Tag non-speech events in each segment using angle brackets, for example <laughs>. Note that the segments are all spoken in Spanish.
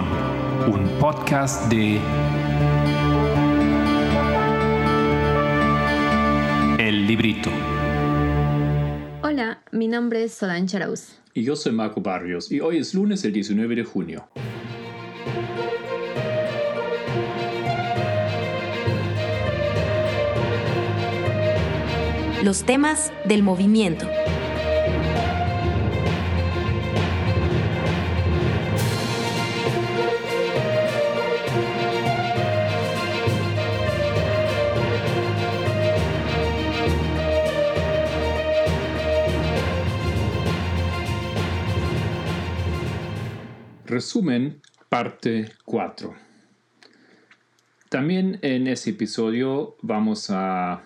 Un podcast de El Librito. Hola, mi nombre es Solange Arauz. Y yo soy Marco Barrios y hoy es lunes el 19 de junio. Los temas del movimiento. Resumen, parte 4. También en ese episodio vamos a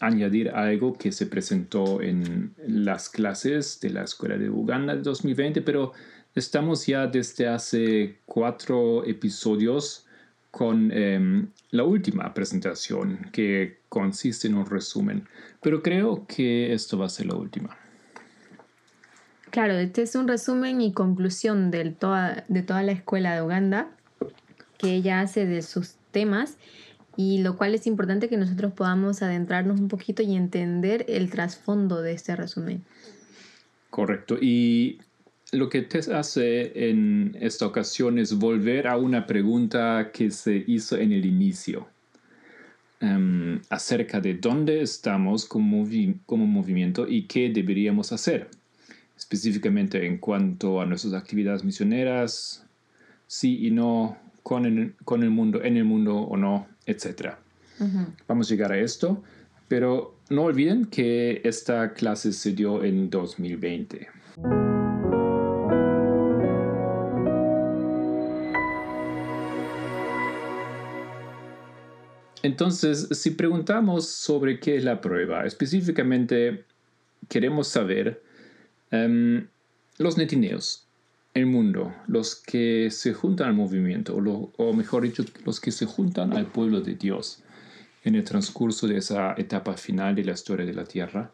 añadir algo que se presentó en las clases de la Escuela de Uganda de 2020, pero estamos ya desde hace cuatro episodios con em, la última presentación que consiste en un resumen, pero creo que esto va a ser la última. Claro, este es un resumen y conclusión de toda, de toda la escuela de Uganda que ella hace de sus temas y lo cual es importante que nosotros podamos adentrarnos un poquito y entender el trasfondo de este resumen. Correcto. Y lo que Tess hace en esta ocasión es volver a una pregunta que se hizo en el inicio em, acerca de dónde estamos como, como movimiento y qué deberíamos hacer específicamente en cuanto a nuestras actividades misioneras, sí y no, con el, con el mundo, en el mundo o no, etc. Vamos a llegar a esto, pero no olviden que esta clase se dio en 2020. Entonces, si preguntamos sobre qué es la prueba, específicamente queremos saber Em, los netineos, el mundo, los que se juntan al movimiento, o, mejor dicho, los que se juntan al pueblo de Dios en el transcurso de esa etapa final de la historia de la Tierra.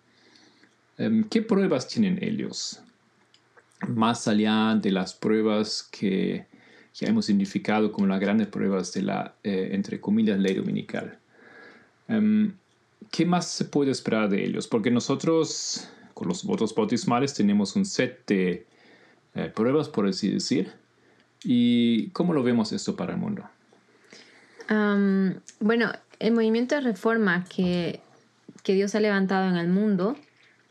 Em, ¿Qué pruebas tienen ellos? Más allá de las pruebas que ya hemos identificado como las grandes pruebas de la, eh, entre comillas, ley dominical. Em, ¿Qué más se puede esperar de ellos? Porque nosotros con los votos bautismales tenemos un set de eh, pruebas, por así decir. ¿Y cómo lo vemos esto para el mundo? bueno, el movimiento de reforma que, que Dios ha levantado en el mundo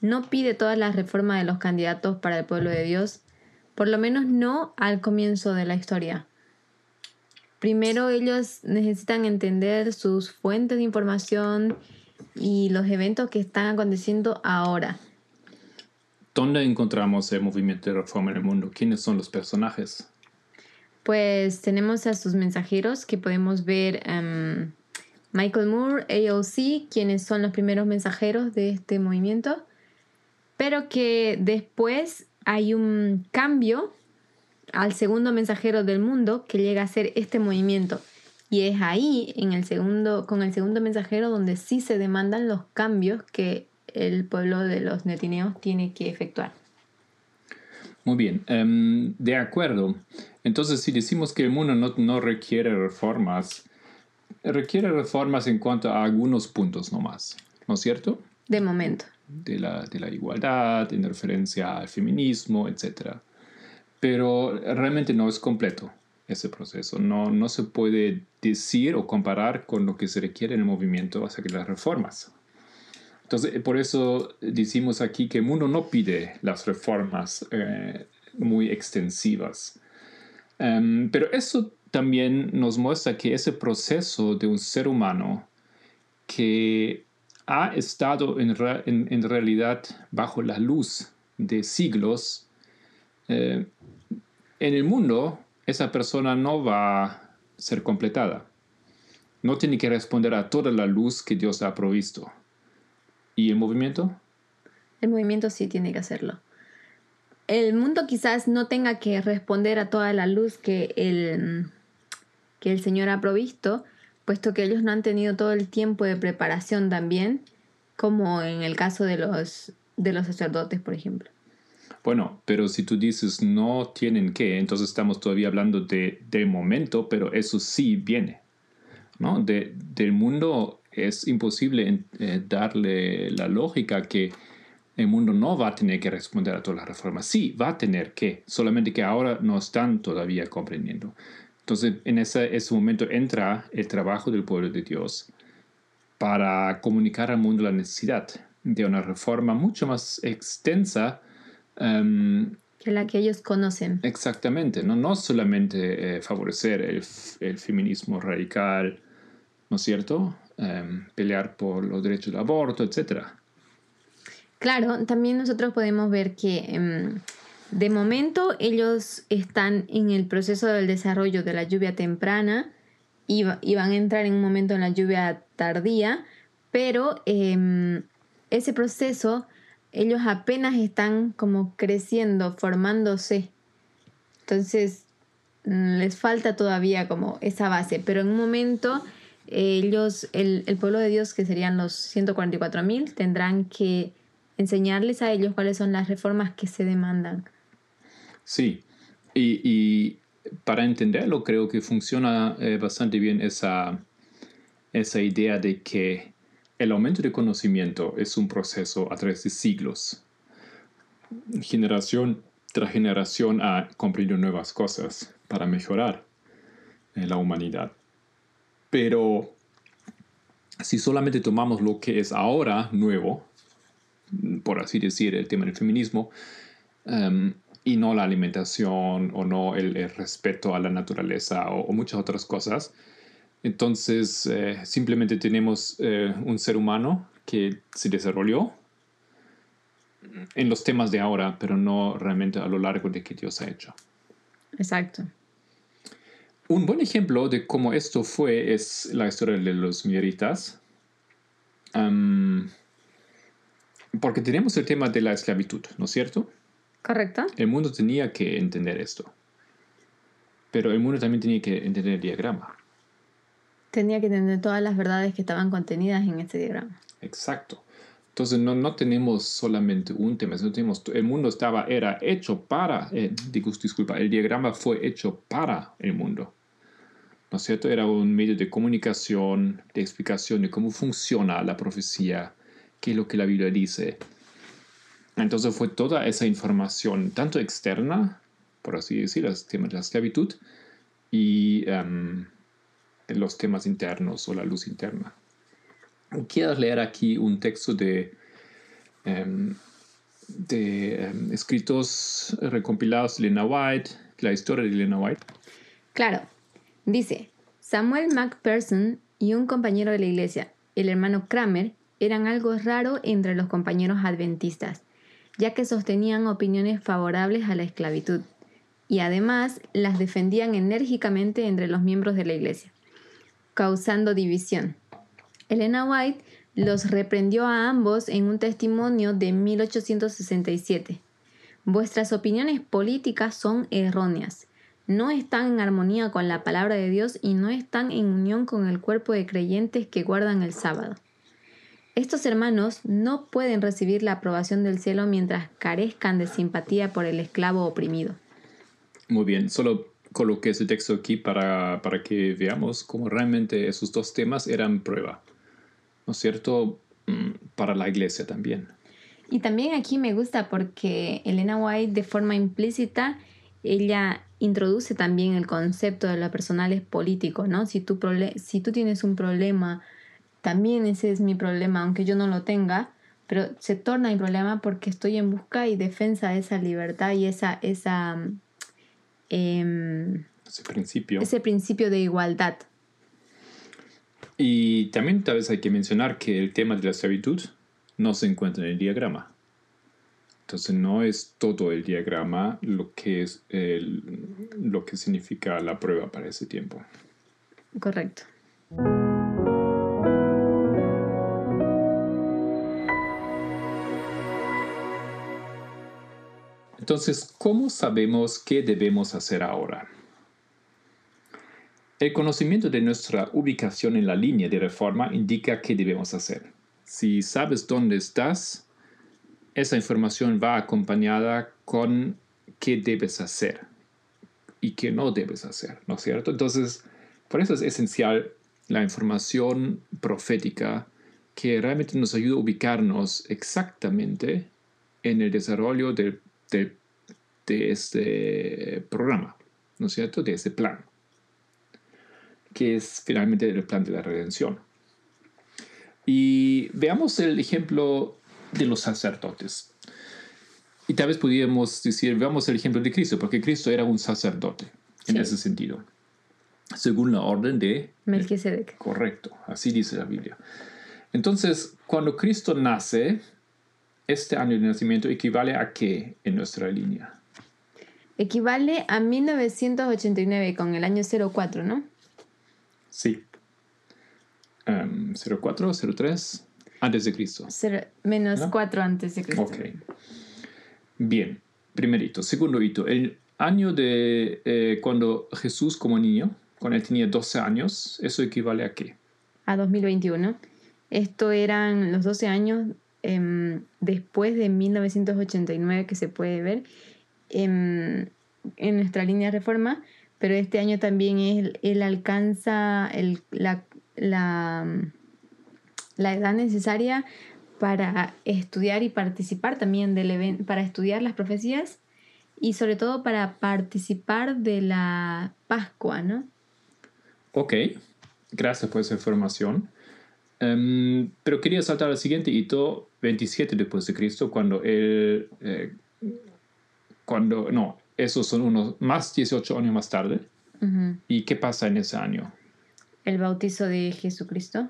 no pide todas las reformas de los candidatos para el pueblo de Dios, por lo menos no al comienzo de la historia. Primero ellos necesitan entender sus fuentes de información y los eventos que están aconteciendo ahora. ¿Dónde encontramos el movimiento de reforma en el mundo? ¿Quiénes son los personajes? Pues tenemos a sus mensajeros que podemos ver um, Michael Moore, AOC, quienes son los primeros mensajeros de este movimiento, pero que después hay un cambio al segundo mensajero del mundo que llega a ser este movimiento. Y es ahí, en el segundo, con el segundo mensajero, donde sí se demandan los cambios que el pueblo de los netineos tiene que efectuar. Muy bien, em, de acuerdo. Entonces, si decimos que el mundo no, requiere reformas, requiere reformas en cuanto a algunos puntos nomás, ¿no es cierto? De momento. De la, de la igualdad, en referencia al feminismo, etc. Pero realmente no es completo ese proceso. No, no se puede decir o comparar con lo que se requiere en el movimiento hacia que las reformas. Entonces, eh, por eso decimos aquí que el mundo no pide las reformas eh, muy extensivas. Em, pero eso también nos muestra que ese proceso de un ser humano que ha estado en, realidad bajo la luz de siglos, eh, en el mundo esa persona no va a ser completada. No tiene que responder a toda la luz que Dios ha provisto. ¿Y el movimiento? El movimiento sí tiene que hacerlo. El mundo quizás no tenga que responder a toda la luz que el, que el Señor ha provisto, puesto que ellos no han tenido todo el tiempo de preparación también, como en el caso de los, de los sacerdotes, por ejemplo. Bueno, pero si tú dices no tienen que, entonces estamos todavía hablando de, del momento, pero eso sí viene. ¿no? De, del mundo es imposible eh, darle la lógica que el mundo no va a tener que responder a todas las reformas. Sí, va a tener que, solamente que ahora no están todavía comprendiendo. Entonces, en ese, ese momento entra el trabajo del pueblo de Dios para comunicar al mundo la necesidad de una reforma mucho más extensa. Um, que la que ellos conocen. Exactamente, no, no solamente eh, favorecer el, el, feminismo radical, ¿no es cierto? Um, pelear por los derechos del aborto, etc. Claro, también nosotros podemos ver que um, de momento ellos están en el proceso del desarrollo de la lluvia temprana y, y van a entrar en un momento en la lluvia tardía, pero em, ese proceso ellos apenas están como creciendo, formándose. Entonces mm, les falta todavía como esa base, pero en un momento ellos, el, el pueblo de Dios, que serían los 144 mil, tendrán que enseñarles a ellos cuáles son las reformas que se demandan. Sí, y, y para entenderlo creo que funciona eh, bastante bien esa, esa idea de que el aumento de conocimiento es un proceso a través de siglos. Generación tras generación ha comprendido nuevas cosas para mejorar la humanidad. Pero si solamente tomamos lo que es ahora nuevo, por así decir, el tema del feminismo, em, y no la alimentación o no el, respeto a la naturaleza o, muchas otras cosas, entonces eh, simplemente tenemos eh, un ser humano que se desarrolló en los temas de ahora, pero no realmente a lo largo de que Dios ha hecho. Exacto. Un buen ejemplo de cómo esto fue es la historia de los mieritas. porque tenemos el tema de la esclavitud, ¿no es cierto? Correcto. El mundo tenía que entender esto. Pero el mundo también tenía que entender el diagrama. Tenía que entender todas las verdades que estaban contenidas en este diagrama. Exacto. Entonces no, no tenemos solamente un tema, sino tenemos, el mundo estaba, era hecho para, eh, disculpa, el diagrama fue hecho para el mundo. ¿No es cierto? Era un medio de comunicación, de explicación de cómo funciona la profecía, qué es lo que la Biblia dice. Entonces fue toda esa información, tanto externa, por así decir, los temas de la esclavitud, y em, los temas internos o la luz interna. Quiero leer aquí un texto de, em, de em, escritos recompilados de Lena White, la historia de Lena White. Claro, dice, Samuel MacPherson y un compañero de la iglesia, el hermano Kramer, eran algo raro entre los compañeros adventistas ya que sostenían opiniones favorables a la esclavitud y además las defendían enérgicamente entre los miembros de la Iglesia, causando división. Elena White los reprendió a ambos en un testimonio de 1867. Vuestras opiniones políticas son erróneas, no están en armonía con la palabra de Dios y no están en unión con el cuerpo de creyentes que guardan el sábado. Estos hermanos no pueden recibir la aprobación del cielo mientras carezcan de simpatía por el esclavo oprimido. Muy bien, solo coloqué ese texto aquí para, para que veamos cómo realmente esos dos temas eran prueba, ¿no es cierto? Mm, para la iglesia también. Y también aquí me gusta porque Elena White de forma implícita, ella introduce también el concepto de lo personal es político, ¿no? Si tú, si tú tienes un problema también ese es mi problema, aunque yo no lo tenga, pero se torna mi problema porque estoy en busca y defensa de esa libertad y esa, esa em, ese principio. Ese principio de igualdad. Y también tal vez hay que mencionar que el tema de la esclavitud no se encuentra en el diagrama. Entonces no es todo el diagrama lo que, es lo que significa la prueba para ese tiempo. Correcto. Entonces, ¿cómo sabemos qué debemos hacer ahora? El conocimiento de nuestra ubicación en la línea de reforma indica qué debemos hacer. Si sabes dónde estás, esa información va acompañada con qué debes hacer y qué no debes hacer, ¿no es cierto? Entonces, por eso es esencial la información profética que realmente nos ayuda a ubicarnos exactamente en el desarrollo de, de, este programa, ¿no es cierto? De ese plan, que es finalmente el plan de la redención. Y veamos el ejemplo de los sacerdotes. Y tal vez pudiéramos decir, veamos el ejemplo de Cristo, porque Cristo era un sacerdote en Sí. ese sentido, según la orden de Melquisedec. Correcto, así dice la Biblia. Entonces, cuando Cristo nace, este año de nacimiento equivale a qué en nuestra línea? Equivale a 1989 con el año 04, ¿no? Sí. Em, 04, 03, antes de Cristo. Menos ¿No? 4 antes de Cristo. Ok. Bien, primer hito. Segundo hito, el año de eh, cuando Jesús como niño, cuando él tenía 12 años, ¿eso equivale a qué? A 2021. Esto eran los 12 años em, después de 1989 que se puede ver em, en nuestra línea de reforma, pero este año también él, él alcanza el- la, la, la edad necesaria para estudiar y participar también del evento, para estudiar las profecías y sobre todo para participar de la Pascua, ¿no? Ok, gracias por esa información. Em, pero quería saltar al siguiente hito, 27 después de Cristo, cuando él, eh, cuando, no, esos son unos más 18 años más tarde. ¿Y qué pasa en ese año? El bautizo de Jesucristo.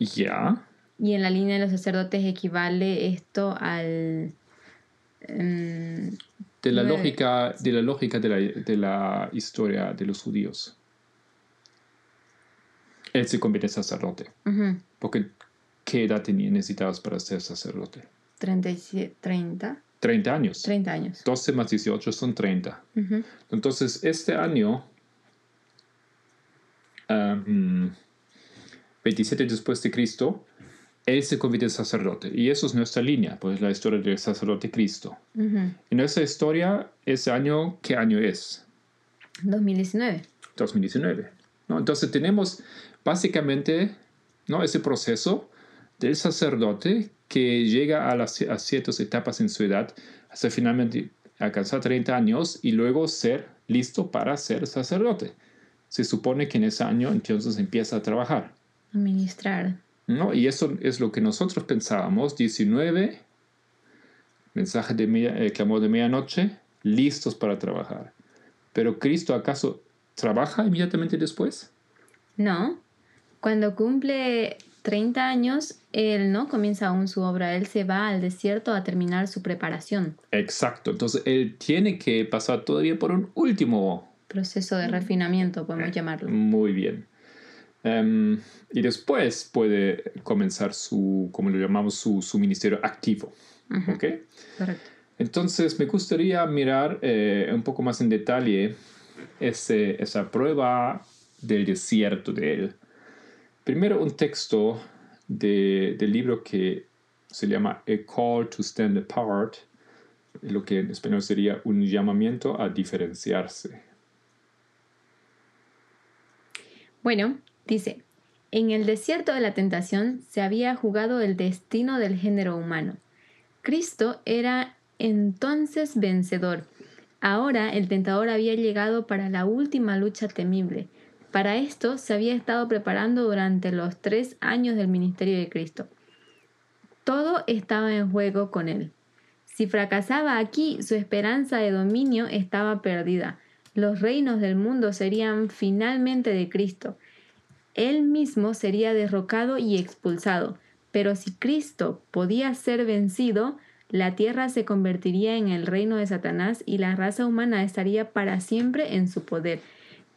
Ya, Y en la línea de los sacerdotes equivale esto al... em, de la lógica, de la, lógica de, la, de la historia de los judíos. Él se convierte en sacerdote. ujú, Porque, ¿qué edad tenía, necesitabas para ser sacerdote? 37, 30, 30 años. 30 años. 12 más 18 son 30. Ujú, Entonces, este año, um, 27 después de Cristo, él se convierte en sacerdote. Y eso es nuestra línea, pues la historia del sacerdote Cristo. ujú. En nuestra historia, ese año, ¿qué año es? 2019. 2019. ¿no? Entonces tenemos básicamente ¿no? ese proceso del sacerdote que llega a, las, a ciertas etapas en su edad hasta finalmente alcanzar 30 años y luego ser listo para ser sacerdote. Se supone que en ese año entonces empieza a trabajar. Administrar. ¿no? Y eso es lo que nosotros pensábamos. 19, mensaje de media- eh, clamor de medianoche, listos para trabajar. Pero Cristo acaso trabaja inmediatamente después? No. Cuando cumple 30 años, él no comienza aún su obra. Él se va al desierto a terminar su preparación. Exacto. Entonces él tiene que pasar todavía por un último. Proceso de refinamiento, podemos llamarlo. Muy bien. Em, y después puede comenzar su, como lo llamamos, su, su ministerio activo. Ujú, ¿Ok? Correcto. Entonces me gustaría mirar eh, un poco más en detalle ese- esa prueba del desierto de él. Primero un texto de- del libro que se llama A Call to Stand Apart, lo que en español sería un llamamiento a diferenciarse. Bueno, dice, en el desierto de la tentación se había jugado el destino del género humano. Cristo era entonces vencedor. Ahora el tentador había llegado para la última lucha temible. Para esto se había estado preparando durante los tres años del ministerio de Cristo. Todo estaba en juego con él. Si fracasaba aquí, su esperanza de dominio estaba perdida. Los reinos del mundo serían finalmente de Cristo. Él mismo sería derrocado y expulsado. Pero si Cristo podía ser vencido, la tierra se convertiría en el reino de Satanás y la raza humana estaría para siempre en su poder.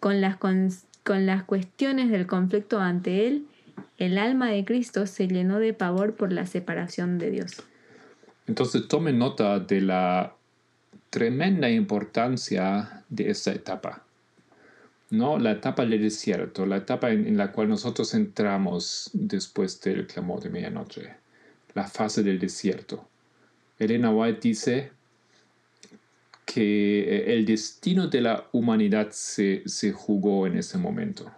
Con las, cons- con las cuestiones del conflicto ante él, el alma de Cristo se llenó de pavor por la separación de Dios. Entonces tome nota de la tremenda importancia de esta etapa. ¿No? La etapa del desierto, la etapa en, la cual nosotros entramos después del clamor de medianoche, la fase del desierto. Elena White dice que eh, el destino de la humanidad se, se jugó en ese momento.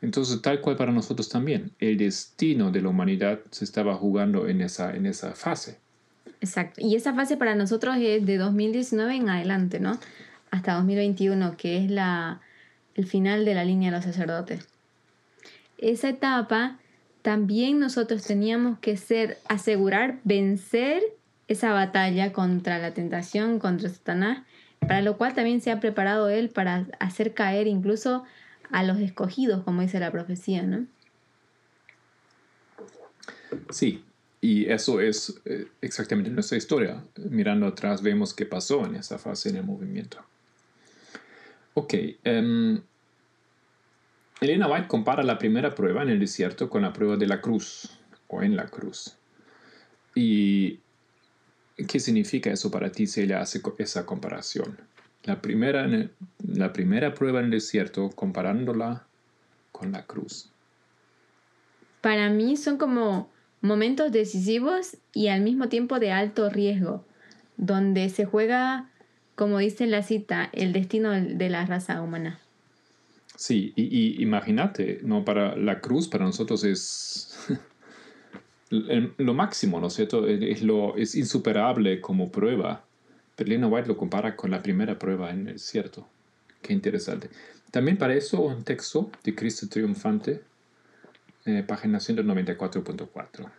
Entonces, tal cual para nosotros también, el destino de la humanidad se estaba jugando en esa, en esa fase. Exacto. Y esa fase para nosotros es de 2019 en adelante, ¿no? Hasta 2021, que es la, el final de la línea de los sacerdotes. Esa etapa también nosotros teníamos que ser, asegurar, vencer esa batalla contra la tentación, contra Satanás, para lo cual también se ha preparado él para hacer caer incluso a los escogidos, como dice la profecía, ¿no? Sí, y eso es eh, exactamente nuestra historia. Mirando atrás vemos qué pasó en esa fase en el movimiento. Ok, um, Elena White compara la primera prueba en el desierto con la prueba de la cruz o en la cruz. ¿Y qué significa eso para ti si ella hace esa comparación? La primera, la primera prueba en el desierto comparándola con la cruz. Para mí son como momentos decisivos y al mismo tiempo de alto riesgo, donde se juega, como dice la cita, el destino de la raza humana. Sí, y, imagínate, ¿no? Para la cruz para nosotros es <laughs> lo máximo, ¿no es cierto? Es, lo, es insuperable como prueba. Pero Lena White lo compara con la primera prueba en el cierto. Qué interesante. También para eso un texto de Cristo Triunfante, eh, página 194.4.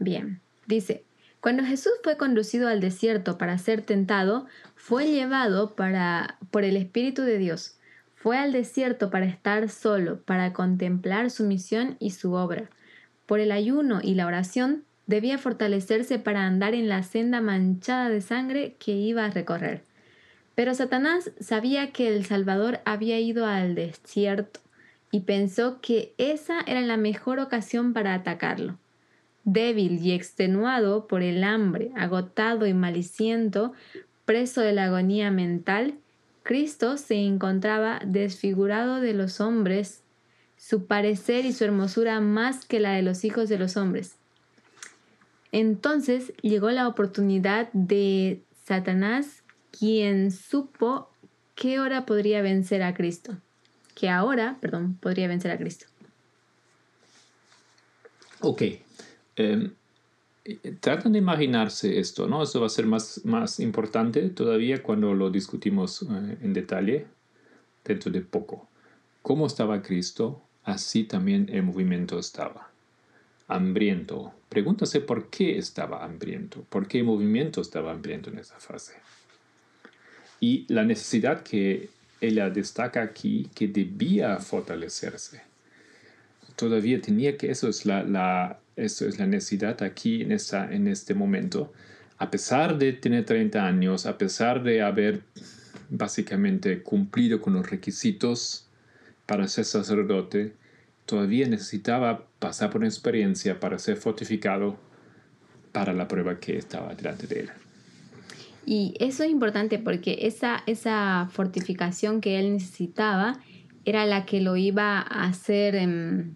Bien, dice, cuando Jesús fue conducido al desierto para ser tentado, fue llevado para, por el Espíritu de Dios fue al desierto para estar solo, para contemplar su misión y su obra. Por el ayuno y la oración debía fortalecerse para andar en la senda manchada de sangre que iba a recorrer. Pero Satanás sabía que el Salvador había ido al desierto y pensó que esa era la mejor ocasión para atacarlo. Débil y extenuado por el hambre, agotado y maliciento, preso de la agonía mental, Cristo se encontraba desfigurado de los hombres, su parecer y su hermosura más que la de los hijos de los hombres. Entonces llegó la oportunidad de Satanás, quien supo qué hora podría vencer a Cristo. Que ahora, perdón, podría vencer a Cristo. Ok. Em, Tratan de imaginarse esto, ¿no? Eso va a ser más, más importante todavía cuando lo discutimos eh, en detalle dentro de poco. ¿Cómo estaba Cristo? Así también el movimiento estaba. Hambriento. Pregúntase por qué estaba hambriento, por qué el movimiento estaba hambriento en esa fase. Y la necesidad que ella destaca aquí, que debía fortalecerse. Todavía tenía que, eso es la eso es la necesidad aquí en, esta, en este momento. A pesar de tener 30 años, a pesar de haber básicamente cumplido con los requisitos para ser sacerdote, todavía necesitaba pasar por una experiencia para ser fortificado para la prueba que estaba delante de él. Y eso es importante porque esa, esa fortificación que él necesitaba era la que lo iba a hacer em,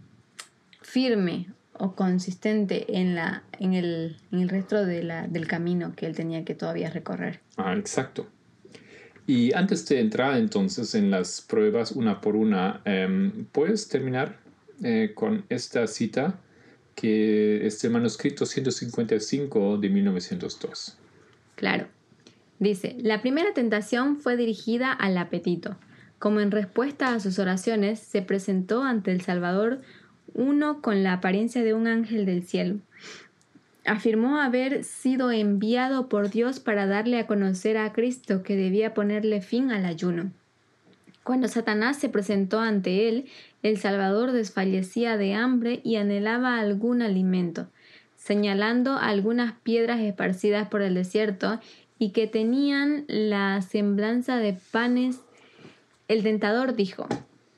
firme o consistente en, la, en, el, en el resto de la, del camino que él tenía que todavía recorrer. Ah, exacto. Y antes de entrar entonces en las pruebas una por una, em, ¿puedes terminar eh, con esta cita que es el manuscrito 155 de 1902? Claro. Dice, la primera tentación fue dirigida al apetito. Como en respuesta a sus oraciones, se presentó ante el Salvador uno con la apariencia de un ángel del cielo. Afirmó haber sido enviado por Dios para darle a conocer a Cristo que debía ponerle fin al ayuno. Cuando Satanás se presentó ante él, el Salvador desfallecía de hambre y anhelaba algún alimento, señalando algunas piedras esparcidas por el desierto y que tenían la semblanza de panes. El tentador dijo,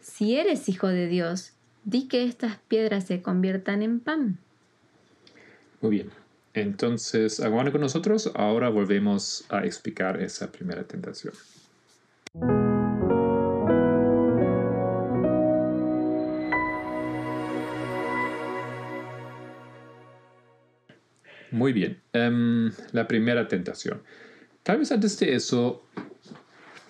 Si eres hijo de Dios, Di que estas piedras se conviertan en pan. Muy bien. Entonces, aguarden con nosotros. Ahora volvemos a explicar esa primera tentación. Muy bien. Em, la primera tentación. Tal vez antes de eso,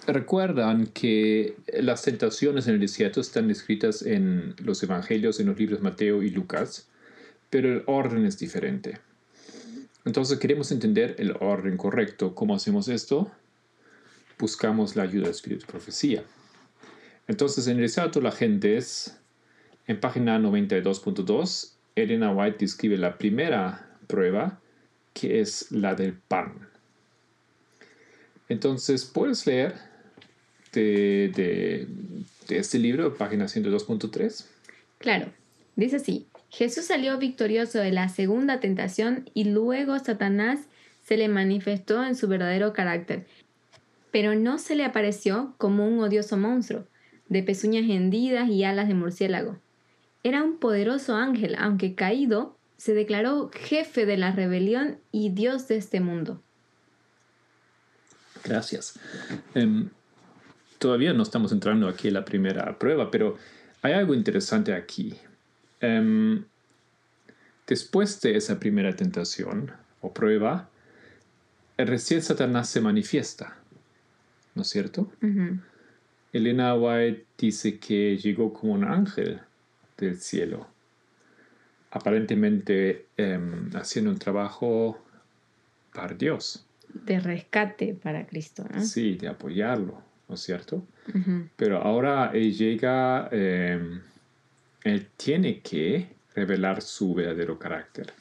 recuerdan que las tentaciones en el desierto están descritas en los evangelios, en los libros Mateo y Lucas, pero el orden es diferente. Entonces queremos entender el orden correcto. ¿Cómo hacemos esto? Buscamos la ayuda del Espíritu de Profecía. Entonces en el desierto la gente es, en página 92.2, Elena White describe la primera prueba, que es la del pan. Entonces, puedes leer de, de, de este libro, página 102.3. Claro, dice así, Jesús salió victorioso de la segunda tentación y luego Satanás se le manifestó en su verdadero carácter, pero no se le apareció como un odioso monstruo, de pezuñas hendidas y alas de murciélago. Era un poderoso ángel, aunque caído, se declaró jefe de la rebelión y Dios de este mundo. Gracias. Em, todavía no estamos entrando aquí en la primera prueba, pero hay algo interesante aquí. Em, después de esa primera tentación o prueba, recién Satanás se manifiesta, ¿no es cierto? Elena White dice que llegó como un ángel del cielo, aparentemente em, haciendo un trabajo para Dios. De rescate para Cristo. ¿no? Sí, de apoyarlo, ¿no es cierto? Pero ahora él llega, em, él tiene que revelar su verdadero carácter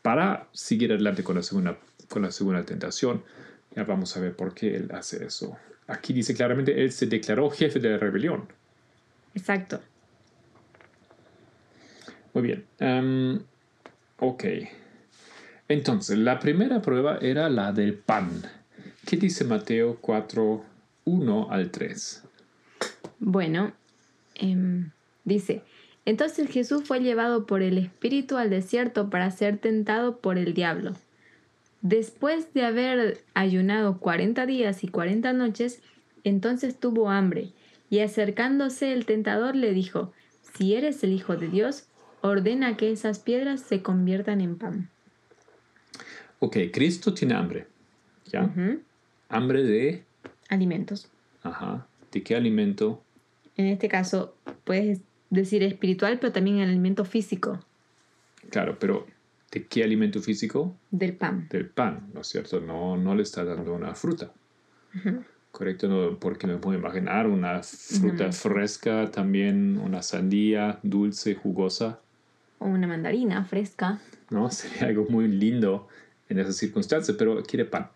para seguir adelante con la segunda, con la segunda tentación. Ya vamos a ver por qué él hace eso. Aquí dice claramente, él se declaró jefe de la rebelión. Exacto. Muy bien. Em, ok. Entonces, la primera prueba era la del pan. ¿Qué dice Mateo 4, 1 al 3? Bueno, em, dice, entonces Jesús fue llevado por el Espíritu al desierto para ser tentado por el diablo. Después de haber ayunado cuarenta días y cuarenta noches, entonces tuvo hambre, y acercándose el tentador le dijo, Si eres el Hijo de Dios, ordena que esas piedras se conviertan en pan. Ok, Cristo tiene hambre. ¿Ya? Hambre de... Alimentos. Ajá. ¿De qué alimento? En este caso, puedes decir espiritual, pero también el alimento físico Claro, pero ¿de qué alimento físico? del pan. Del pan, ¿no es cierto? No, no le está dando una fruta. Correcto, no, porque me puedo imaginar una fruta fresca, también una sandía dulce, jugosa, O una mandarina fresca. ¿no? <laughs> Sería algo muy lindo en esas circunstancias, pero quiere pan,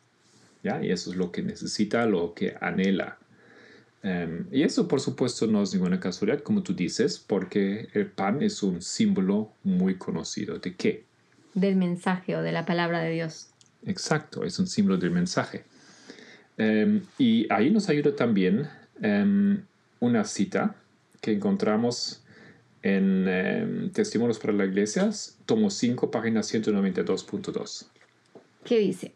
¿ya? Y eso es lo que necesita, lo que anhela. Em, y eso, por supuesto, no es ninguna casualidad, como tú dices, porque el pan es un símbolo muy conocido. ¿De qué? Del mensaje o de la palabra de Dios. Exacto, es un símbolo del mensaje. Em, y ahí nos ayuda también em, una cita que encontramos en Testimonios para las Iglesias, tomo 5, página 192.2. ¿Qué dice?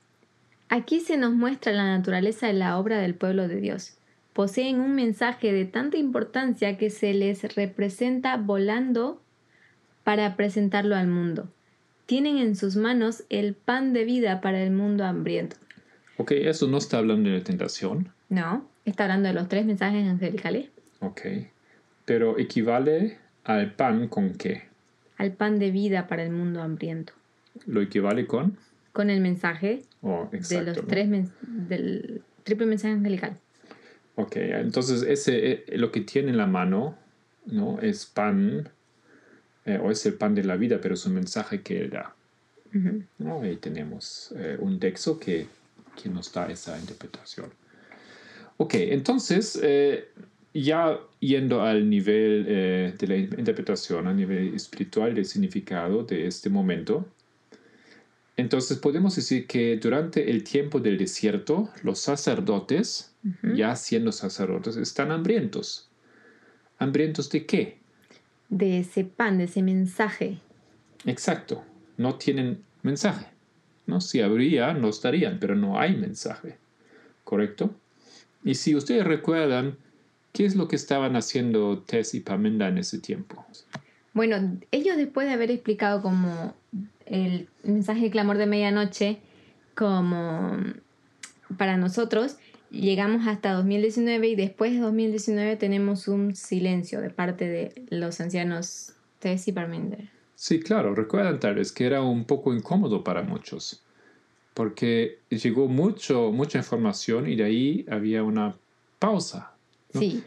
Aquí se nos muestra la naturaleza de la obra del pueblo de Dios. Poseen un mensaje de tanta importancia que se les representa volando para presentarlo al mundo. Tienen en sus manos el pan de vida para el mundo hambriento. Ok, eso no está hablando de tentación, No, está hablando de los tres mensajes angelicales. ok, pero equivale al pan con qué? Al pan de vida para el mundo hambriento. ¿Lo equivale con? Con el mensaje Oh, de los ¿no? tres men- del triple mensaje angelical. Ok, entonces ese, eh, lo que tiene en la mano ¿no? es pan, eh, o es el pan de la vida, pero es un mensaje que él da. ¿no? Ahí tenemos eh, un texto que, que nos da esa interpretación. Ok, entonces, eh, ya yendo al nivel de la interpretación, a nivel espiritual del significado de este momento, entonces podemos decir que durante el tiempo del desierto, los sacerdotes, ya siendo sacerdotes, están hambrientos. ¿Hambrientos de qué? De ese pan, de ese mensaje. Exacto, no tienen mensaje. ¿no? Si habría, nos darían, pero no hay mensaje. ¿Correcto? Y si ustedes recuerdan, ¿qué es lo que estaban haciendo Tess y Pamenda en ese tiempo? Bueno, ellos después de haber explicado como el mensaje de clamor de medianoche como para nosotros. Llegamos hasta 2019 y después de 2019 tenemos un silencio de parte de los ancianos Tess y Parminder. Sí, claro, recuerdan tal vez que era un poco incómodo para muchos, porque llegó mucho, mucha información y de ahí había una pausa. ¿no? Sí,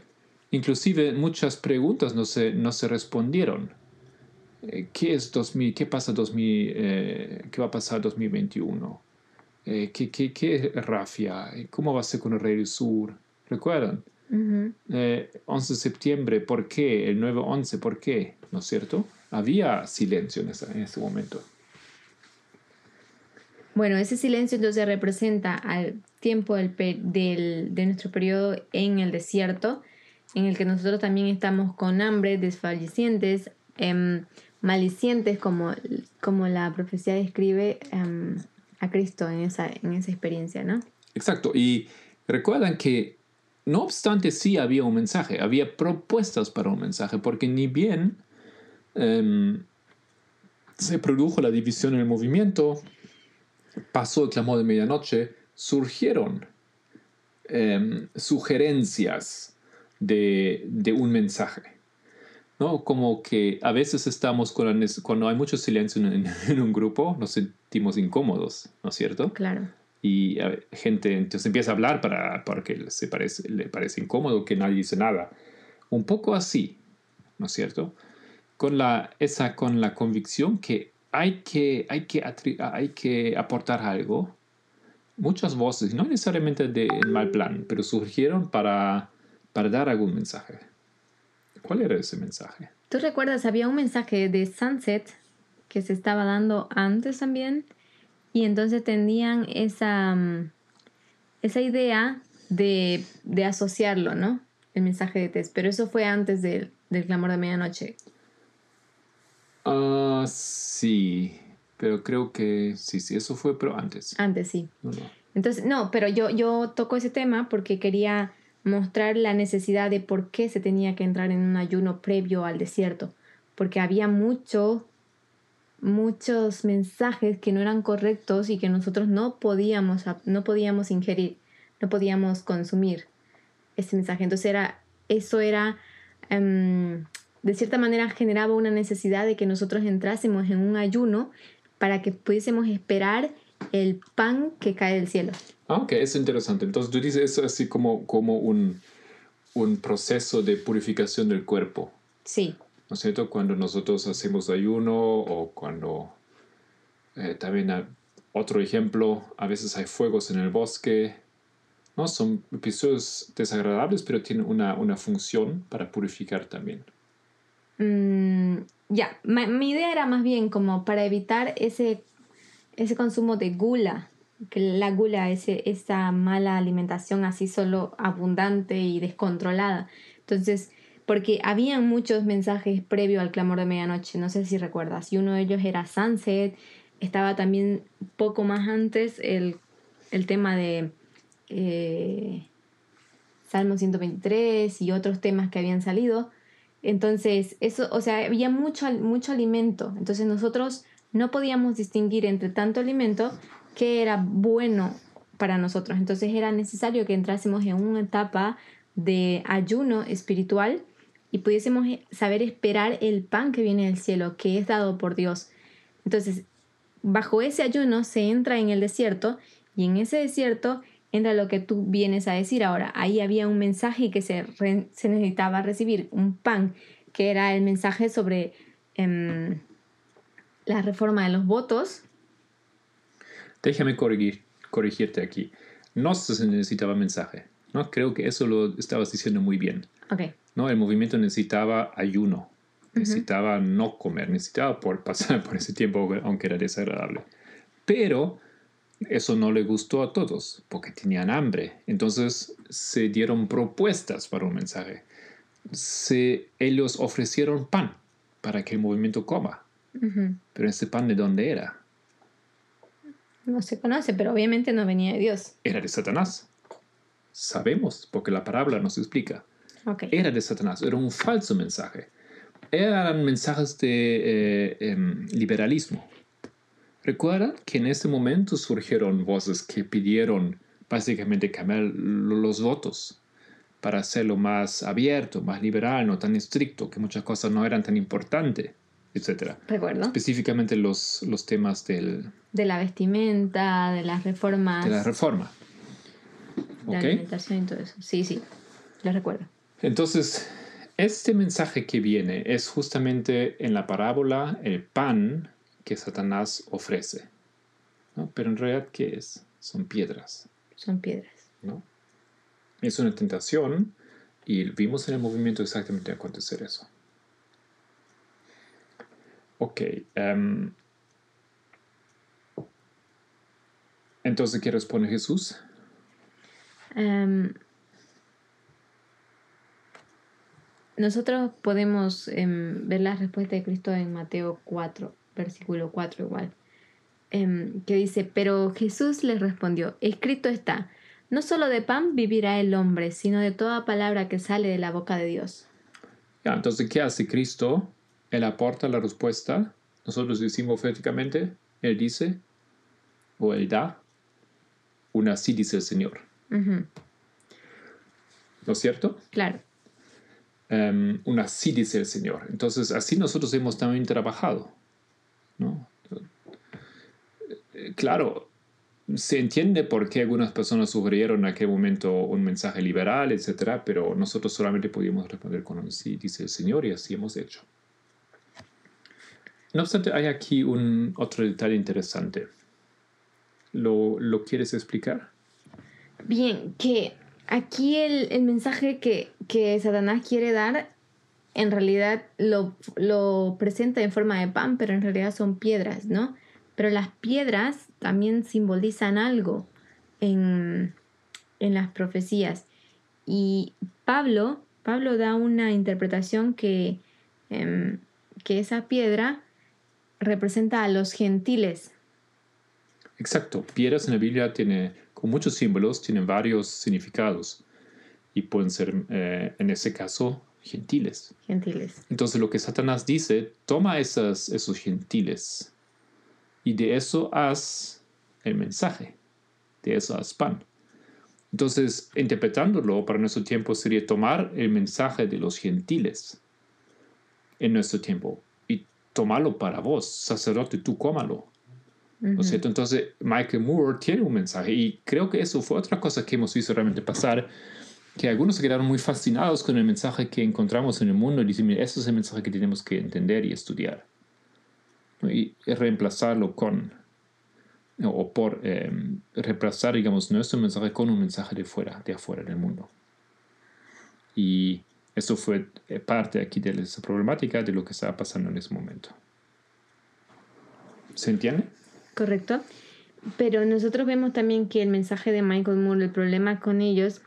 Inclusive muchas preguntas no se, no se respondieron. Eh, ¿Qué es 2000? ¿Qué pasa 2000? eh, ¿Qué va a pasar 2021? Eh, ¿qué, qué, ¿Qué es Rafia? ¿Cómo va a ser con el Rey del Sur? ¿Recuerdan? Ujú. Eh, 11 de septiembre, ¿por qué? El 9-11, ¿por qué? ¿No es cierto? Había silencio en, esa- en ese momento. Bueno, ese silencio entonces representa al tiempo del, del- de nuestro periodo en el desierto, en el que nosotros también estamos con hambre, desfallecientes, em, malicientes, como, como la profecía describe em, a Cristo en esa, en esa experiencia, ¿no? Exacto. Y recuerdan que, no obstante, sí había un mensaje, había propuestas para un mensaje, porque ni bien em, se produjo la división en el movimiento, pasó el clamor de medianoche, surgieron em, sugerencias de, de un mensaje. ¿No? Como que a veces estamos con cuando hay mucho silencio en, <laughs> en un grupo, nos sentimos incómodos, ¿no es cierto? Claro. y ver, gente entonces empieza a hablar para porque se parece, le parece incómodo que nadie dice nada. Un poco así, ¿no es cierto? Con la, esa, con la convicción que hay que, hay que, hay que aportar algo. Muchas voces, no necesariamente de en mal plan, pero surgieron para, para dar algún mensaje. ¿Cuál era ese mensaje? ¿Tú recuerdas? Había un mensaje de Sunset que se estaba dando antes también. Y entonces tenían esa, mm, esa idea de, de asociarlo, ¿no? El mensaje de Tess. Pero eso fue antes del- del clamor de medianoche. Ah, sí, pero creo que sí, sí, eso fue, pero antes. Antes, sí. No, no. Entonces, no, pero yo, yo toco ese tema porque quería mostrar la necesidad de por qué se tenía que entrar en un ayuno previo al desierto. Porque había mucho, muchos mensajes que no eran correctos y que nosotros no podíamos, no podíamos ingerir, no podíamos consumir ese mensaje. Entonces era, eso era, em, de cierta manera generaba una necesidad de que nosotros entrásemos en un ayuno para que pudiésemos esperar el pan que cae del cielo. Ah, ok, es interesante. Entonces tú dices eso así como, como un, un proceso de purificación del cuerpo, Sí, ¿no es cierto? Cuando nosotros hacemos ayuno o cuando eh, también hay otro ejemplo, a veces hay fuegos en el bosque, ¿no? Son episodios desagradables, pero tienen una, una función para purificar también. Mm, ya, mi idea era más bien como para evitar ese, ese consumo de gula, que la gula es esa mala alimentación así solo abundante y descontrolada. Entonces, porque habían muchos mensajes previo al clamor de medianoche, no sé si recuerdas, y uno de ellos era Sunset, estaba también poco más antes el, el tema de eh, Salmo 123 y otros temas que habían salido. Entonces, eso, o sea, había mucho, mucho alimento. Entonces nosotros no podíamos distinguir entre tanto alimento que era bueno para nosotros. Entonces era necesario que entrásemos en una etapa de ayuno espiritual y pudiésemos eh, saber esperar el pan que viene del cielo, que es dado por Dios. Entonces, bajo ese ayuno se entra en el desierto y en ese desierto entra lo que tú vienes a decir ahora. Ahí había un mensaje que se, se necesitaba recibir, un pan, que era el mensaje sobre em, la reforma de los votos. Déjame corregir, corregirte aquí. No se necesitaba mensaje, ¿no? Creo que eso lo estabas diciendo muy bien. Ok, ¿no? El movimiento necesitaba ayuno, necesitaba no comer, necesitaba por pasar <laughs> por ese tiempo, aunque era desagradable. Pero eso no le gustó a todos, porque tenían hambre. Entonces se dieron propuestas para un mensaje. Se, ellos ofrecieron pan para que el movimiento coma. Pero ese pan de dónde era? no se conoce, pero obviamente no venía de Dios. Era de Satanás. Sabemos, porque la parábola nos explica. Ok, era de Satanás, era un falso mensaje. Eran mensajes de eh, em, liberalismo, Recuerda que en ese momento surgieron voces que pidieron básicamente cambiar los votos para hacerlo más abierto, más liberal, no tan estricto, que muchas cosas no eran tan importantes, etc. Recuerdo. Específicamente los, los temas del, De la vestimenta, de las reformas, de la reforma. de la ¿Ok? alimentación y todo eso. Sí, sí, lo recuerdo. Entonces, este mensaje que viene es justamente en la parábola el pan que Satanás ofrece. ¿no? Pero en realidad, ¿qué es? Son piedras. Son piedras. ¿no? Es una tentación y vimos en el movimiento exactamente acontecer eso. Ok. em, entonces, ¿qué responde Jesús? Em, nosotros podemos em, ver la respuesta de Cristo en Mateo 4, versículo 4 igual, que dice, pero Jesús les respondió, escrito está, no solo de pan vivirá el hombre, sino de toda palabra que sale de la boca de Dios. Ya, entonces, ¿qué hace Cristo? Él aporta la respuesta. Nosotros decimos proféticamente, Él dice, o Él da, una así dice el Señor. ¿No es cierto? Claro, Em, una así dice el Señor. Entonces, así nosotros hemos también trabajado. ¿no? Eh, Claro, se entiende por qué algunas personas sugirieron en aquel momento un mensaje liberal, etcétera, pero nosotros solamente podíamos responder con un sí, dice el Señor, y así hemos hecho. No obstante, hay aquí un otro detalle interesante. ¿Lo, lo quieres explicar? Bien, que aquí el, el mensaje que, que Satanás quiere dar en realidad lo, lo presenta en forma de pan, pero en realidad son piedras, ¿no? Pero las piedras también simbolizan algo en, en las profecías. Y Pablo, Pablo da una interpretación que, em, que esa piedra representa a los gentiles. Exacto. Piedras en la Biblia tiene, con muchos símbolos, tienen varios significados y pueden ser, eh, en ese caso, gentiles. Gentiles. Entonces lo que Satanás dice, toma esas, esos gentiles y de eso haz el mensaje, de eso haz pan. Entonces, interpretándolo para nuestro tiempo sería tomar el mensaje de los gentiles en nuestro tiempo y tomarlo para vos, sacerdote, tú cómalo. ¿No es cierto? Entonces, Michael Moore tiene un mensaje y creo que eso fue otra cosa que hemos visto realmente pasar, que algunos se quedaron muy fascinados con el mensaje que encontramos en el mundo y dicen, mira, ese es el mensaje que tenemos que entender y estudiar. ¿no? Y reemplazarlo con, o por eh, reemplazar, digamos, nuestro mensaje con un mensaje de fuera, de afuera del mundo. Y eso fue eh, parte aquí de esa problemática de lo que estaba pasando en ese momento. ¿Se entiende? Correcto. Pero nosotros vemos también que el mensaje de Michael Moore, el problema con ellos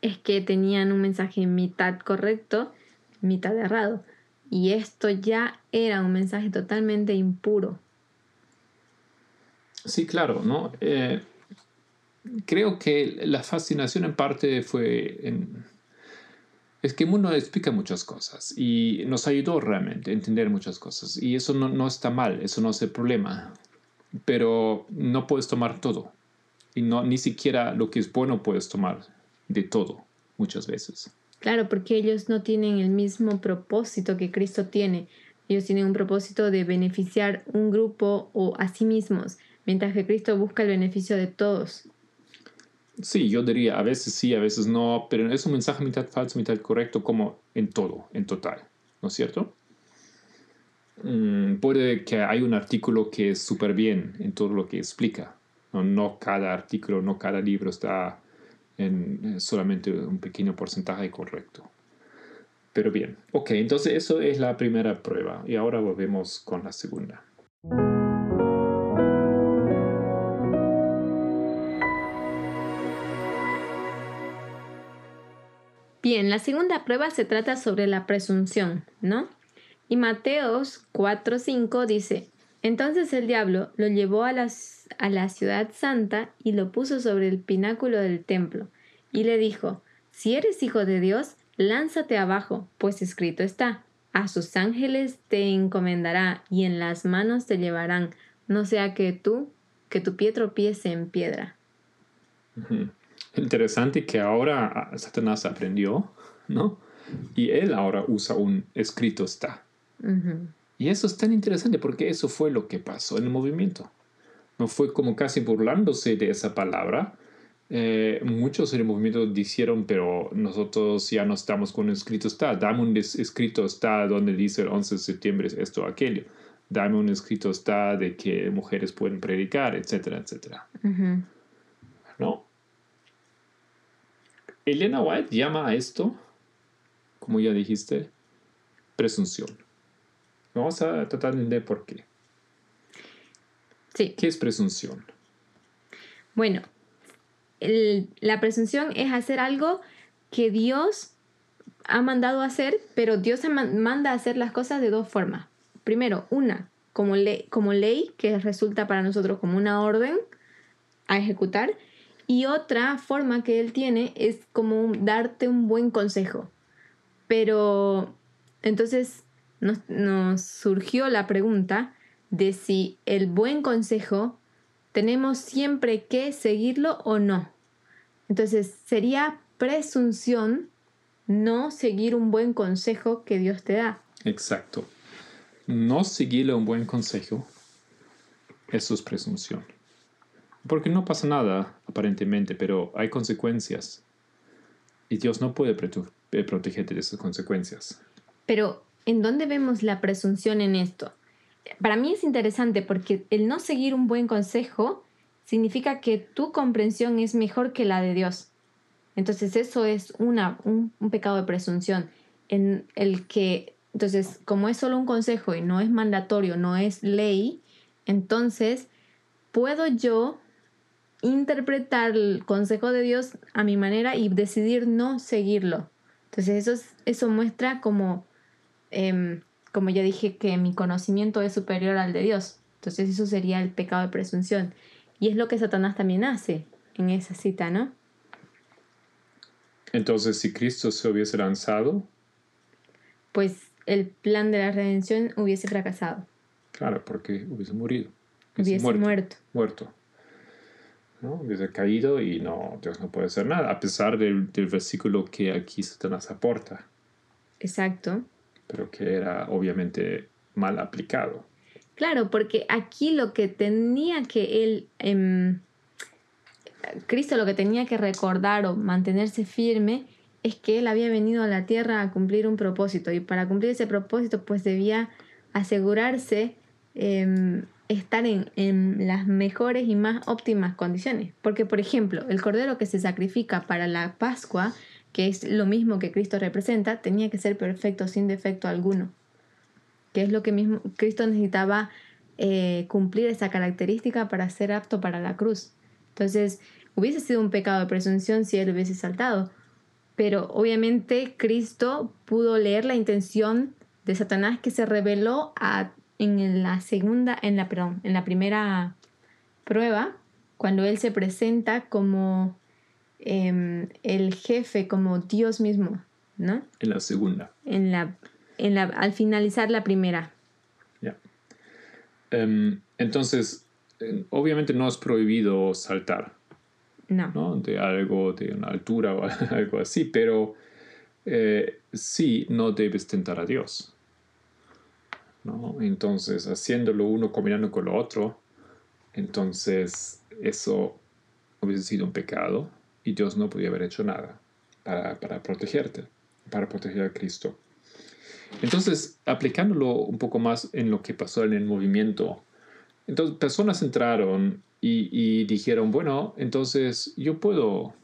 es que tenían un mensaje mitad correcto, mitad errado. Y esto ya era un mensaje totalmente impuro. Sí, claro, ¿no? Eh, creo que la fascinación en parte fue en... Es que el mundo explica muchas cosas y nos ayudó realmente a entender muchas cosas. Y eso no, no está mal, eso no es el problema. Pero no puedes tomar todo. Y no, ni siquiera lo que es bueno puedes tomar de todo, muchas veces. Claro, porque ellos no tienen el mismo propósito que Cristo tiene. Ellos tienen un propósito de beneficiar un grupo o a sí mismos, mientras que Cristo busca el beneficio de todos. Sí, yo diría a veces sí, a veces no, pero es un mensaje mitad falso, mitad correcto, como en todo, en total, ¿no es cierto? Mm, puede que hay un artículo que es súper bien en todo lo que explica. No, no cada artículo, no cada libro está en solamente un pequeño porcentaje correcto. Pero bien, ok, entonces eso es la primera prueba y ahora volvemos con la segunda. Bien, la segunda prueba se trata sobre la presunción, ¿no? Y Mateos 4:5 dice, entonces el diablo lo llevó a, a la ciudad santa y lo puso sobre el pináculo del templo, y le dijo, si eres hijo de Dios, lánzate abajo, pues escrito está, a sus ángeles te encomendará y en las manos te llevarán, no sea que tú, que tu pie tropiece en piedra. Interesante que ahora ah, Satanás aprendió, ¿no? Y él ahora usa un escrito está. Ujú. Y eso es tan interesante porque eso fue lo que pasó en el movimiento. No fue como casi burlándose de esa palabra. Eh, muchos en el movimiento dijeron, pero nosotros ya no estamos con un escrito está. Dame un escrito está donde dice el 11 de septiembre es esto o aquello. Dame un escrito está de que mujeres pueden predicar, etcétera, etcétera. ¿No? Elena White llama a esto, como ya dijiste, presunción. Vamos a tratar de por qué. Sí. ¿Qué es presunción? Bueno, el- la presunción es hacer algo que Dios ha mandado a hacer, pero Dios manda a hacer las cosas de dos formas. Primero, una, como ley, que resulta para nosotros como una orden a ejecutar, y otra forma que Él tiene es como darte un buen consejo. Pero entonces nos, surgió la pregunta de si el buen consejo tenemos siempre que seguirlo o no. Entonces sería presunción no seguir un buen consejo que Dios te da. Exacto. No seguirle un buen consejo, es presunción. Porque no pasa nada, aparentemente, pero hay consecuencias. Y Dios no puede eh, protegerte de esas consecuencias. Pero, ¿en dónde vemos la presunción en esto? Para mí es interesante porque el no seguir un buen consejo significa que tu comprensión es mejor que la de Dios. Entonces eso es una, un, un pecado de presunción. En el que, entonces, como es solo un consejo y no es mandatorio, no es ley, entonces puedo yo interpretar el consejo de Dios a mi manera y decidir no seguirlo. Entonces eso, es- eso muestra como, em, como ya dije, que mi conocimiento es superior al de Dios. Entonces eso sería el pecado de presunción. Y es lo que Satanás también hace en esa cita, ¿no? Entonces, si Cristo se hubiese lanzado, Pues el plan de la redención hubiese fracasado, claro, porque hubiese morido. hubiese muerto. muerto. ¿No? Hubiese caído y no, Dios no puede hacer nada, a pesar del, del versículo que aquí Satanás aporta, Exacto. pero que era obviamente mal aplicado. Claro, porque aquí lo que tenía que él, em, Cristo lo que tenía que recordar o mantenerse firme es que él había venido a la tierra a cumplir un propósito y para cumplir ese propósito pues debía asegurarse em, estar en, en las mejores y más óptimas condiciones. Porque por ejemplo, el cordero que se sacrifica para la Pascua, que es lo mismo que Cristo representa, tenía que ser perfecto, sin defecto alguno que es lo que mismo Cristo necesitaba eh, cumplir esa característica para ser apto para la cruz. Entonces, hubiese sido un pecado de presunción si él hubiese saltado, pero obviamente Cristo pudo leer la intención de Satanás que se reveló a- en la segunda, en la, perdón, en la primera prueba, cuando él se presenta como em, el jefe, como Dios mismo, ¿no? En la segunda. En la, en la, al finalizar la primera. Ya. Em, entonces, eh, obviamente no es prohibido saltar, No. ¿no? De algo, de una altura o <laughs> algo así, pero eh, sí no debes tentar a Dios. ¿No? Entonces, haciéndolo uno combinando con lo otro, entonces eso hubiese sido un pecado y Dios no podía haber hecho nada para, para protegerte, para proteger a Cristo. Entonces, aplicándolo un poco más en lo que pasó en el movimiento, entonces personas entraron y, dijeron, bueno, entonces yo puedo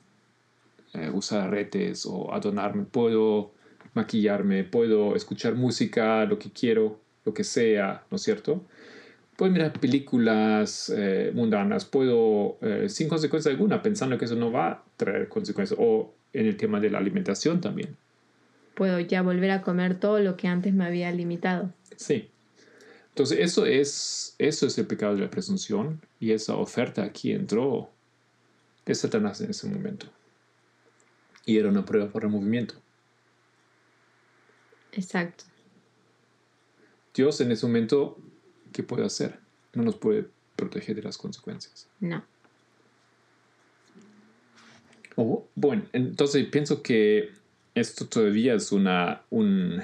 eh, usar aretes o adornarme, puedo maquillarme, puedo escuchar música, lo que quiero, lo que sea, ¿no es cierto? Puedo mirar películas eh, mundanas, puedo, eh, sin consecuencia alguna, pensando que eso no va a traer consecuencias, o en el tema de la alimentación también. Puedo ya volver a comer todo lo que antes me había limitado. Sí. Entonces, eso es, eso es el pecado de la presunción y esa oferta aquí entró de Satanás en ese momento. Y era una prueba por el movimiento. Exacto. Dios en ese momento, ¿qué puede hacer? No nos puede protege de las consecuencias. No. Oh, bueno, entonces pienso que esto todavía es una, un,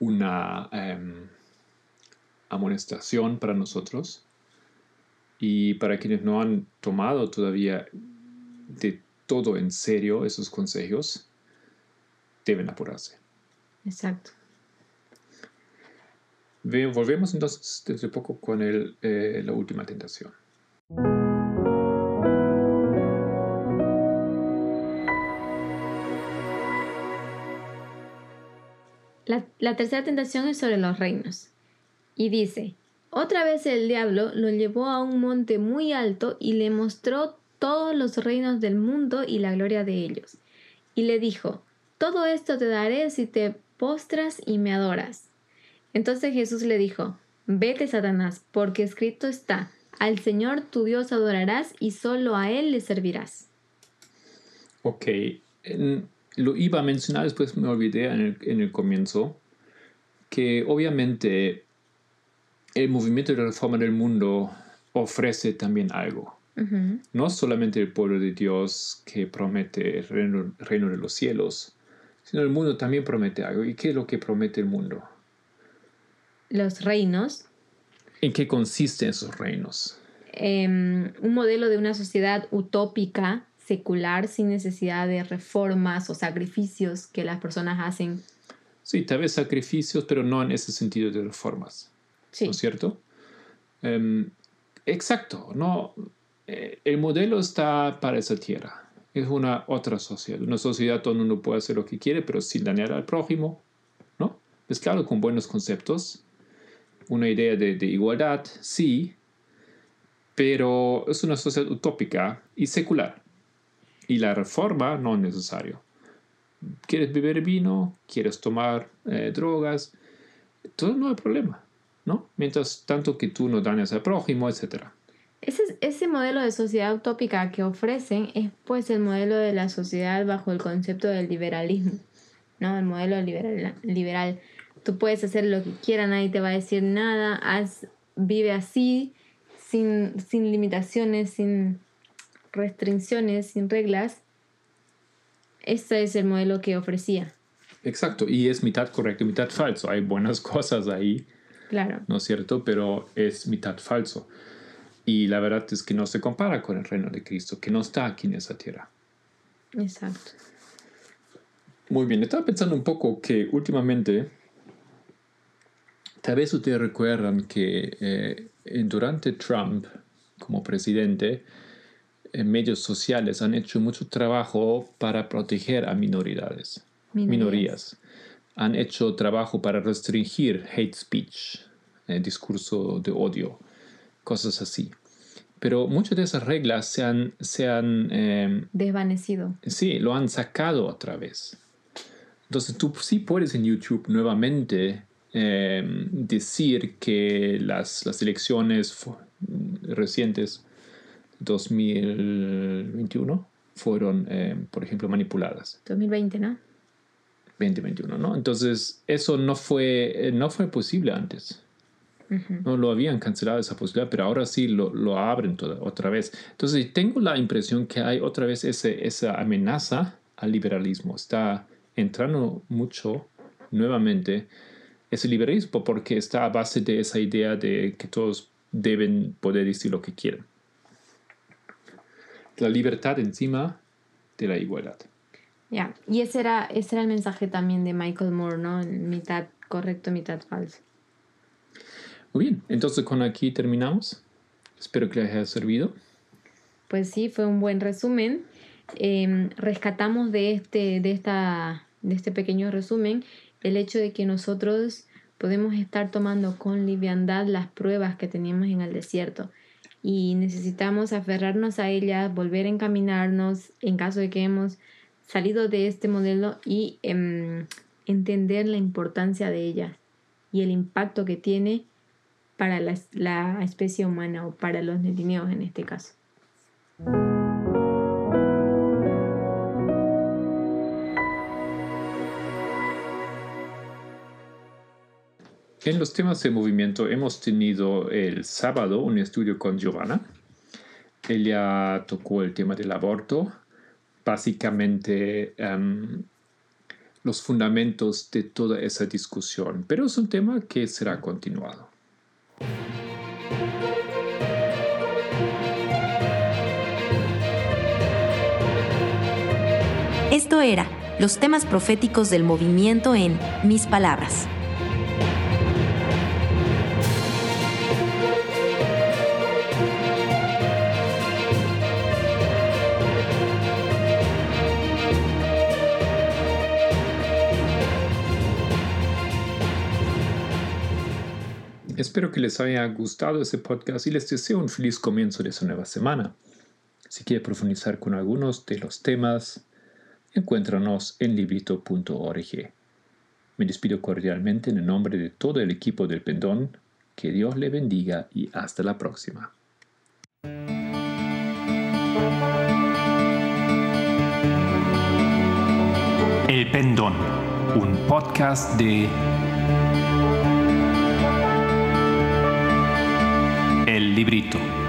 una em, amonestación para nosotros y para quienes no han tomado todavía de todo en serio esos consejos, deben apurarse. Exacto. Volvemos entonces desde poco con el, eh, la última tentación. La, la tercera tentación es sobre los reinos. Y dice, otra vez el diablo lo llevó a un monte muy alto y le mostró todos los reinos del mundo y la gloria de ellos. Y le dijo, todo esto te daré si te postras y me adoras. Entonces Jesús le dijo, vete Satanás, porque escrito está, al Señor tu Dios adorarás y solo a Él le servirás. Ok, lo iba a mencionar, después me olvidé en el, en el comienzo, que obviamente el movimiento de reforma del mundo ofrece también algo. No solamente el pueblo de Dios que promete el reino, reino, de los cielos, sino el mundo también promete algo. ¿Y qué es lo que promete el mundo? Los reinos. ¿En qué consisten esos reinos? Um, un modelo de una sociedad utópica, secular, sin necesidad de reformas o sacrificios que las personas hacen. Sí, tal vez sacrificios, pero no en ese sentido de reformas. Sí. ¿No es cierto? Um, exacto, no, eh, el modelo está para esa tierra. Es una otra sociedad, una sociedad donde uno puede hacer lo que quiere, pero sin dañar al prójimo, ¿no? Es claro, con buenos conceptos, una idea de, igualdad, sí, pero es una sociedad utópica y secular. Y la reforma no es necesario. ¿Quieres beber vino? ¿Quieres tomar eh, drogas? Todo no hay problema, ¿no? Mientras tanto que tú no dañas al prójimo, etc. Ese, ese modelo de sociedad utópica que ofrecen es pues el modelo de la sociedad bajo el concepto del liberalismo, ¿no? El modelo liberal. Tú puedes hacer lo que quieras, nadie te va a decir nada, haz, vive así, sin, sin limitaciones, sin restricciones, sin reglas. Este es el modelo que ofrecía. Exacto, y es mitad correcto y mitad falso. Hay buenas <laughs> cosas ahí, Claro. ¿no es cierto? Pero es mitad falso. Y la verdad es que no se compara con el reino de Cristo, que no está aquí en esa tierra. Exacto. Muy bien, estaba pensando un poco que últimamente, tal vez ustedes recuerdan que eh, durante Trump como presidente, en medios sociales han hecho mucho trabajo para proteger a minoridades, Minorías. minorías. Han hecho trabajo para restringir hate speech, eh, discurso de odio, cosas así. Pero muchas de esas reglas se han, se han eh, Desvanecido. Sí, lo han sacado otra vez. Entonces tú sí puedes en YouTube nuevamente eh, decir que las, las elecciones recientes, 2021, fueron, eh, por ejemplo, manipuladas. 2020, ¿no? 2021, ¿no? Entonces eso no fue, eh, no fue posible antes. No lo habían cancelado esa posibilidad, pero ahora sí lo, lo abren toda, otra vez. Entonces tengo la impresión que hay otra vez ese, esa amenaza al liberalismo. Está entrando mucho nuevamente ese liberalismo porque está a base de esa idea de que todos deben poder decir lo que quieren. La libertad encima de la igualdad. Ya, y ese era, ese era el mensaje también de Michael Moore, ¿no? Mitad correcto, mitad falso. Muy bien, entonces con aquí terminamos. Espero que les haya servido. Pues sí, fue un buen resumen. Eh, rescatamos de este, de, esta, de este pequeño resumen el hecho de que nosotros podemos estar tomando con liviandad las pruebas que teníamos en el desierto y necesitamos aferrarnos a ellas, volver a encaminarnos en caso de que hemos salido de este modelo y em, entender la importancia de ellas y el impacto que tiene para la, la especie humana o para los nerineos en este caso. En los temas de movimiento hemos tenido el sábado un estudio con Giovanna. Ella tocó el tema del aborto, básicamente um, los fundamentos de toda esa discusión, pero es un tema que será continuado. Esto era los temas proféticos del movimiento en Mis Palabras. Espero que les haya gustado ese podcast y les deseo un feliz comienzo de su nueva semana. Si quiere profundizar con algunos de los temas, encuéntranos en librito.org. Me despido cordialmente en el nombre de todo el equipo del Pendón. Que Dios le bendiga y hasta la próxima. El Pendón, un podcast de Librito.